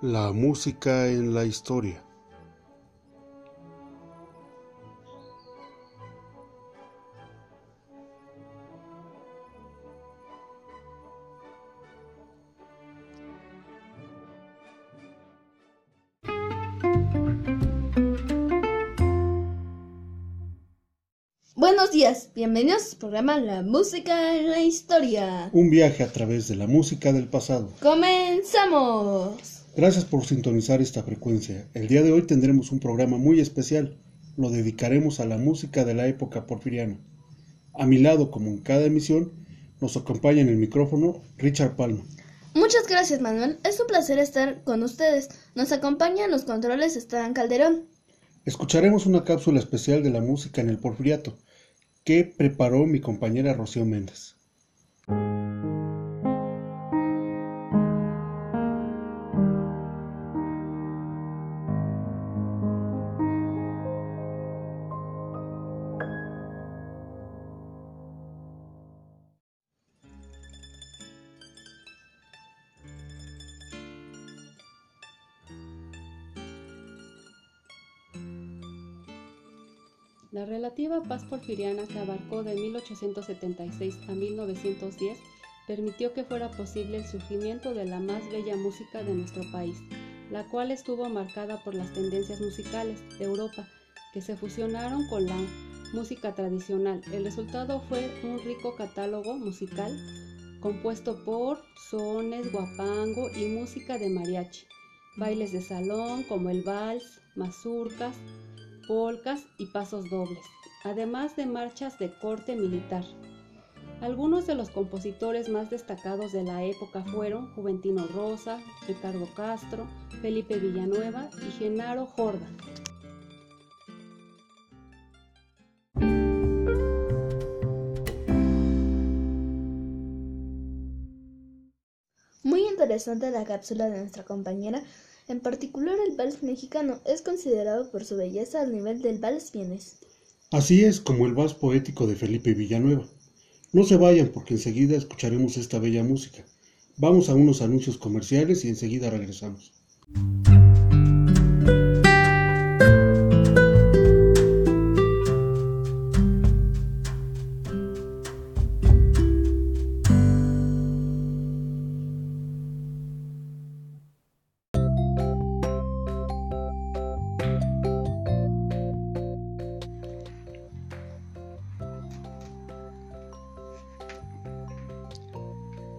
La música en la historia. Buenos días, bienvenidos al programa La Música en la Historia. Un viaje a través de la música del pasado. ¡Comenzamos! Gracias por sintonizar esta frecuencia. El día de hoy tendremos un programa muy especial. Lo dedicaremos a la música de la época porfiriana. A mi lado, como en cada emisión, nos acompaña en el micrófono Richard Palma. Muchas gracias, Manuel. Es un placer estar con ustedes. Nos acompaña en los controles Esteban Calderón. Escucharemos una cápsula especial de la música en el porfiriato que preparó mi compañera Rocío Méndez. La relativa paz porfiriana que abarcó de 1876 a 1910 permitió que fuera posible el surgimiento de la más bella música de nuestro país, la cual estuvo marcada por las tendencias musicales de Europa que se fusionaron con la música tradicional. El resultado fue un rico catálogo musical compuesto por sones, guapango y música de mariachi, bailes de salón como el vals, mazurcas, polcas y pasos dobles, además de marchas de corte militar. Algunos de los compositores más destacados de la época fueron Juventino Rosa, Ricardo Castro, Felipe Villanueva y Genaro Jordan. Muy interesante la cápsula de nuestra compañera. En particular, el vals mexicano es considerado por su belleza al nivel del vals vienes. Así es como el vals poético de Felipe Villanueva. No se vayan porque enseguida escucharemos esta bella música. Vamos a unos anuncios comerciales y enseguida regresamos.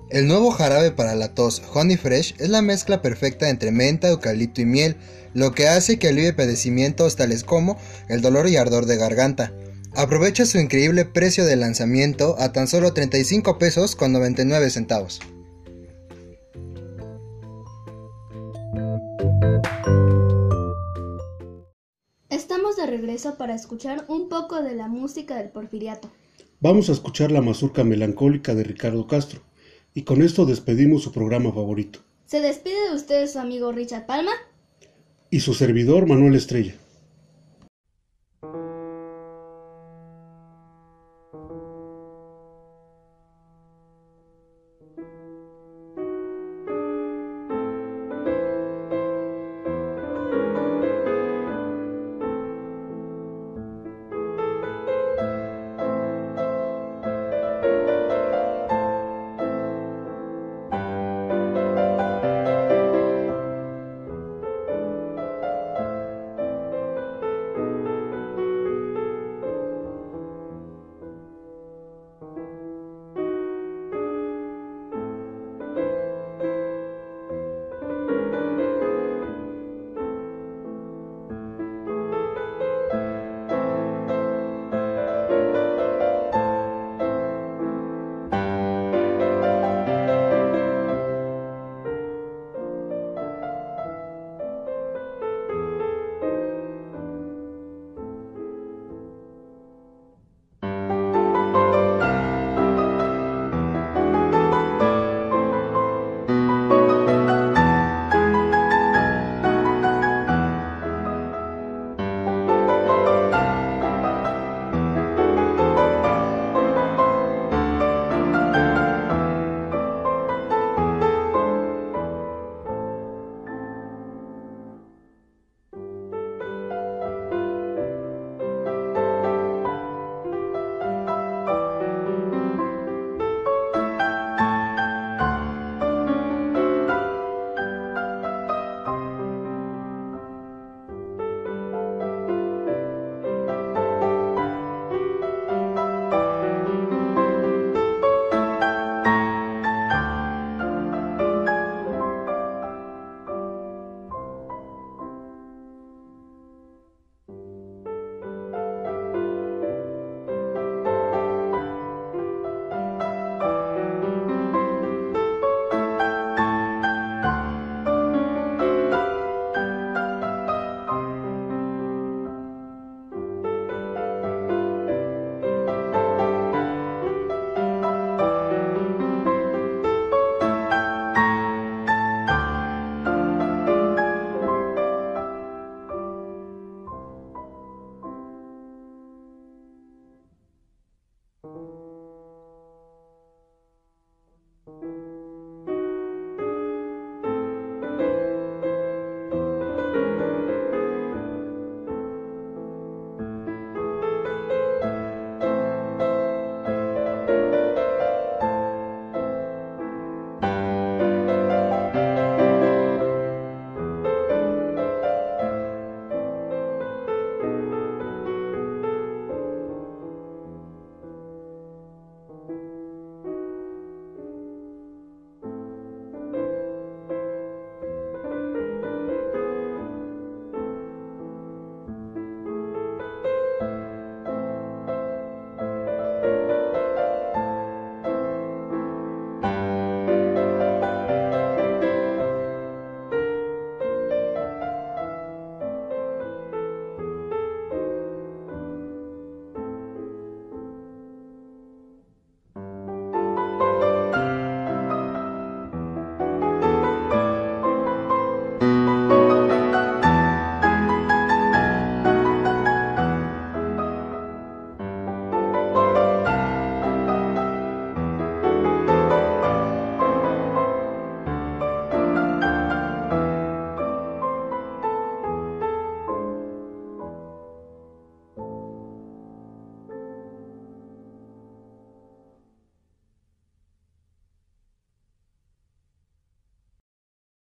El nuevo jarabe para la tos Honey Fresh es la mezcla perfecta entre menta, eucalipto y miel, lo que hace que alivie padecimientos tales como el dolor y ardor de garganta. Aprovecha su increíble precio de lanzamiento a tan solo 35 pesos con 99 centavos. Estamos de regreso para escuchar un poco de la música del porfiriato. Vamos a escuchar la mazurca melancólica de Ricardo Castro. Y con esto despedimos su programa favorito. Se despide de ustedes su amigo Richard Palma y su servidor Manuel Estrella.